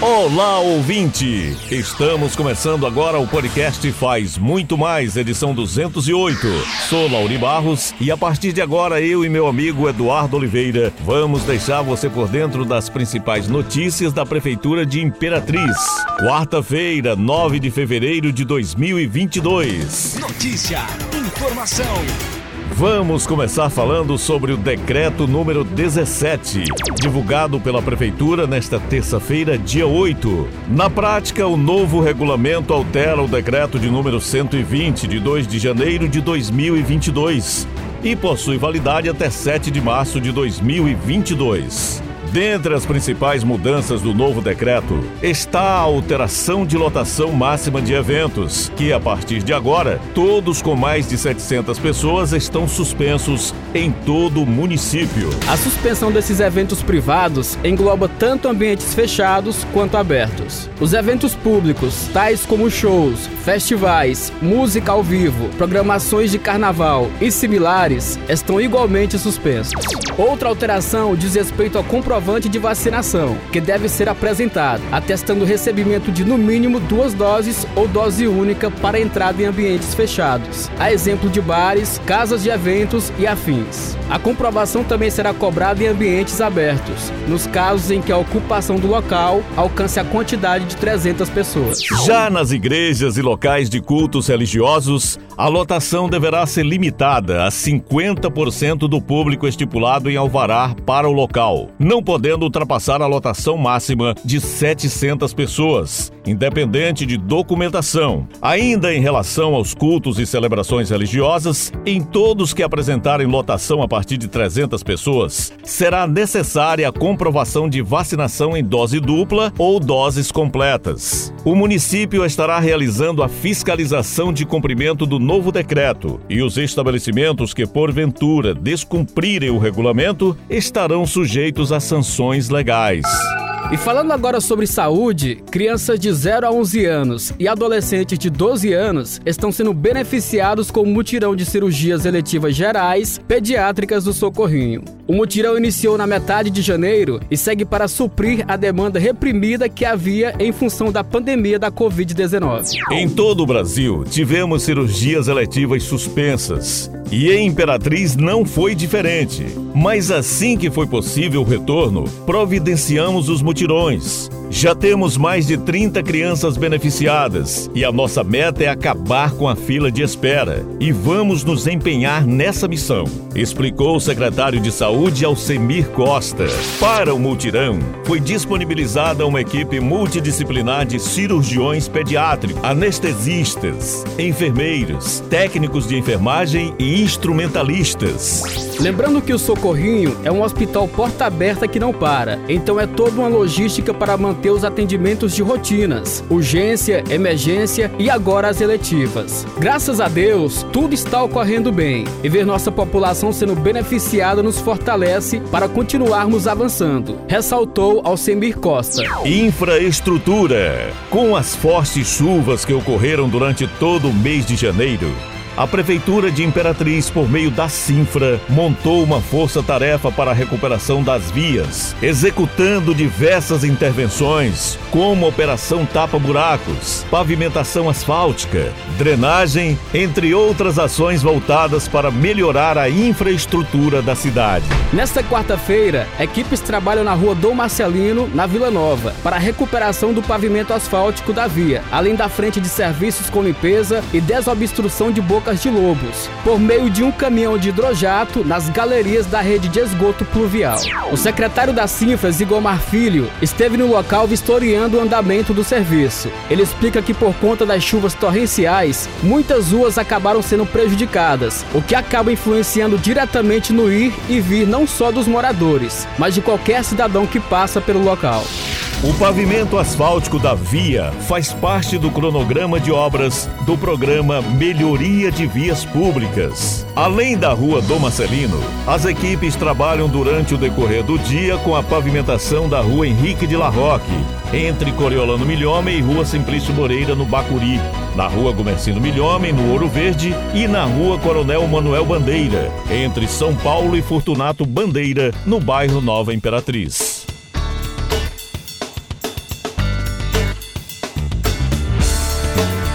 Olá, ouvinte! Estamos começando agora o podcast Faz Muito Mais, edição 208. Sou Lauri Barros e a partir de agora eu e meu amigo Eduardo Oliveira vamos deixar você por dentro das principais notícias da Prefeitura de Imperatriz. Quarta-feira, 9 de fevereiro de 2022. Notícia, informação Vamos começar falando sobre o decreto número 17, divulgado pela Prefeitura nesta terça-feira, dia 8. Na prática, o novo regulamento altera o decreto de número 120, de 2 de janeiro de 2022, e possui validade até 7 de março de 2022. Dentre as principais mudanças do novo decreto está a alteração de lotação máxima de eventos, que a partir de agora, todos com mais de 700 pessoas estão suspensos em todo o município. A suspensão desses eventos privados engloba tanto ambientes fechados quanto abertos. Os eventos públicos, tais como shows, festivais, música ao vivo, programações de carnaval e similares, estão igualmente suspensos. Outra alteração diz respeito ao comprovante comprovante de vacinação, que deve ser apresentado, atestando o recebimento de no mínimo duas doses ou dose única para entrada em ambientes fechados, a exemplo de bares, casas de eventos e afins. A comprovação também será cobrada em ambientes abertos, nos casos em que a ocupação do local alcance a quantidade de 300 pessoas. Já nas igrejas e locais de cultos religiosos, a lotação deverá ser limitada a 50% do público estipulado em alvará para o local. Não podendo ultrapassar a lotação máxima de 700 pessoas, independente de documentação. Ainda em relação aos cultos e celebrações religiosas, em todos que apresentarem lotação a partir de 300 pessoas, será necessária a comprovação de vacinação em dose dupla ou doses completas. O município estará realizando a fiscalização de cumprimento do novo decreto e os estabelecimentos que porventura descumprirem o regulamento estarão sujeitos a sanções sanções legais. E falando agora sobre saúde, crianças de 0 a 11 anos e adolescentes de 12 anos estão sendo beneficiados com o mutirão de cirurgias eletivas gerais pediátricas do Socorrinho. O mutirão iniciou na metade de janeiro e segue para suprir a demanda reprimida que havia em função da pandemia da Covid-19. Em todo o Brasil, tivemos cirurgias eletivas suspensas. E em Imperatriz não foi diferente. Mas assim que foi possível o retorno, providenciamos os mutirões. Já temos mais de 30 crianças beneficiadas e a nossa meta é acabar com a fila de espera. E vamos nos empenhar nessa missão, explicou o secretário de Saúde Alcemir Costa. Para o multirão, foi disponibilizada uma equipe multidisciplinar de cirurgiões pediátricos, anestesistas, enfermeiros, técnicos de enfermagem e instrumentalistas. Lembrando que o Socorrinho é um hospital porta aberta que não para, então é toda uma logística para manter manter os atendimentos de rotinas, urgência, emergência e agora as eletivas. Graças a Deus, tudo está ocorrendo bem e ver nossa população sendo beneficiada nos fortalece para continuarmos avançando, ressaltou Alcemir Costa. Infraestrutura. Com as fortes chuvas que ocorreram durante todo o mês de janeiro, a Prefeitura de Imperatriz, por meio da Sinfra, montou uma força-tarefa para a recuperação das vias, executando diversas intervenções, como Operação Tapa Buracos, pavimentação asfáltica, drenagem, entre outras ações voltadas para melhorar a infraestrutura da cidade. Nesta quarta-feira, equipes trabalham na rua Dom Marcelino, na Vila Nova, para a recuperação do pavimento asfáltico da via, além da frente de serviços com limpeza e desobstrução de boca Bocas de Lobos, por meio de um caminhão de hidrojato nas galerias da rede de esgoto pluvial. O secretário da Sinfras, Igomar Filho, esteve no local vistoriando o andamento do serviço. Ele explica que por conta das chuvas torrenciais, muitas ruas acabaram sendo prejudicadas, o que acaba influenciando diretamente no ir e vir não só dos moradores, mas de qualquer cidadão que passa pelo local. O pavimento asfáltico da via faz parte do cronograma de obras do programa Melhoria de Vias Públicas. Além da Rua Dom Marcelino, as equipes trabalham durante o decorrer do dia com a pavimentação da Rua Henrique de La Roque, entre Coriolano Milhome e Rua Simplício Moreira, no Bacuri, na Rua Gomercino Milhome, no Ouro Verde, e na Rua Coronel Manuel Bandeira, entre São Paulo e Fortunato Bandeira, no bairro Nova Imperatriz.